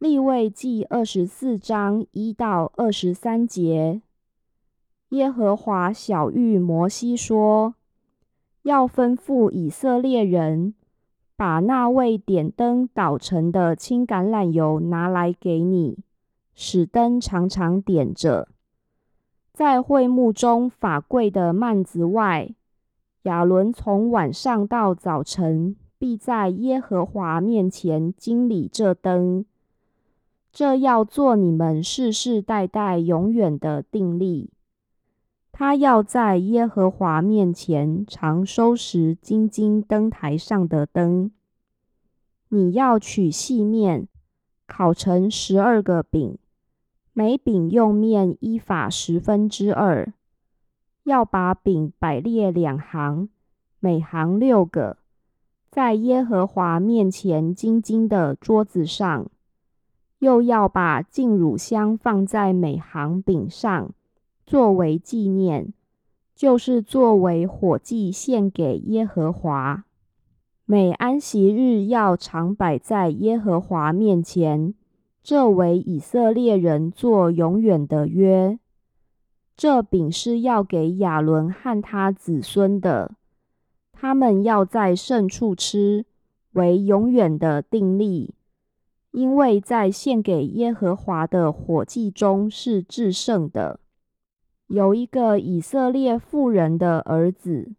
立位记二十四章一到二十三节，耶和华小谕摩西说：“要吩咐以色列人，把那位点灯捣成的青橄榄油拿来给你，使灯常常点着。在会幕中法柜的幔子外，亚伦从晚上到早晨，必在耶和华面前经理这灯。”这要做你们世世代代永远的定力。他要在耶和华面前常收拾金金灯台上的灯。你要取细面，烤成十二个饼，每饼用面一法十分之二。要把饼摆列两行，每行六个，在耶和华面前金金的桌子上。又要把净乳香放在每行饼上，作为纪念，就是作为火祭献给耶和华。每安息日要常摆在耶和华面前，这为以色列人做永远的约。这饼是要给亚伦和他子孙的，他们要在圣处吃，为永远的定例。因为在献给耶和华的火祭中是至圣的。有一个以色列妇人的儿子，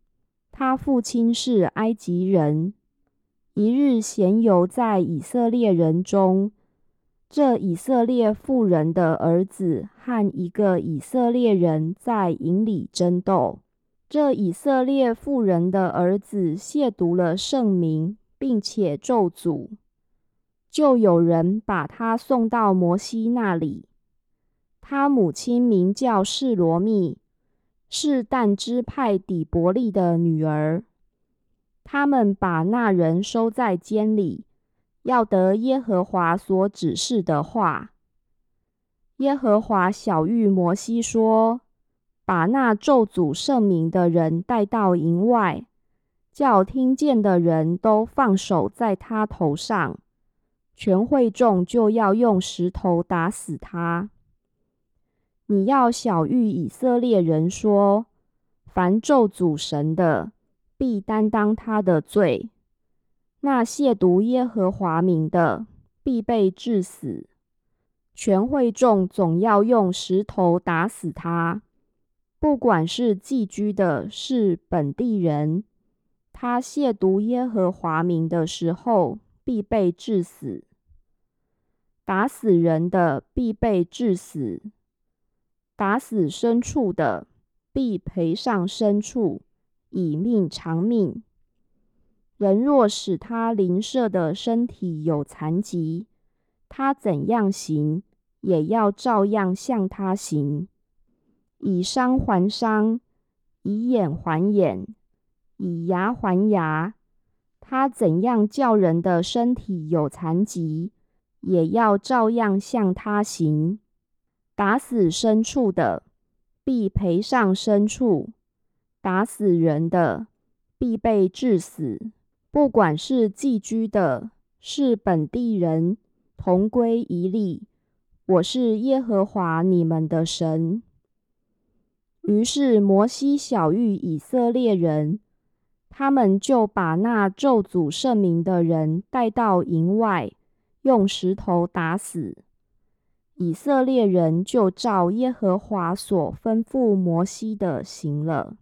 他父亲是埃及人。一日闲游在以色列人中，这以色列妇人的儿子和一个以色列人在营里争斗。这以色列妇人的儿子亵渎了圣名，并且咒诅。就有人把他送到摩西那里。他母亲名叫示罗密，是但支派底伯利的女儿。他们把那人收在监里，要得耶和华所指示的话。耶和华小谕摩西说：“把那咒诅圣名的人带到营外，叫听见的人都放手在他头上。”全会众就要用石头打死他。你要小谕以色列人说：凡咒诅神的，必担当他的罪；那亵渎耶和华名的，必被致死。全会众总要用石头打死他，不管是寄居的，是本地人，他亵渎耶和华名的时候，必被致死。打死人的必被致死，打死牲畜的必赔上牲畜，以命偿命。人若使他邻舍的身体有残疾，他怎样行，也要照样向他行。以伤还伤，以眼还眼，以牙还牙。他怎样叫人的身体有残疾？也要照样向他行。打死牲畜的，必赔上牲畜；打死人的，必被致死。不管是寄居的，是本地人，同归一例。我是耶和华你们的神。于是摩西小谕以色列人，他们就把那咒诅圣名的人带到营外。用石头打死以色列人，就照耶和华所吩咐摩西的行了。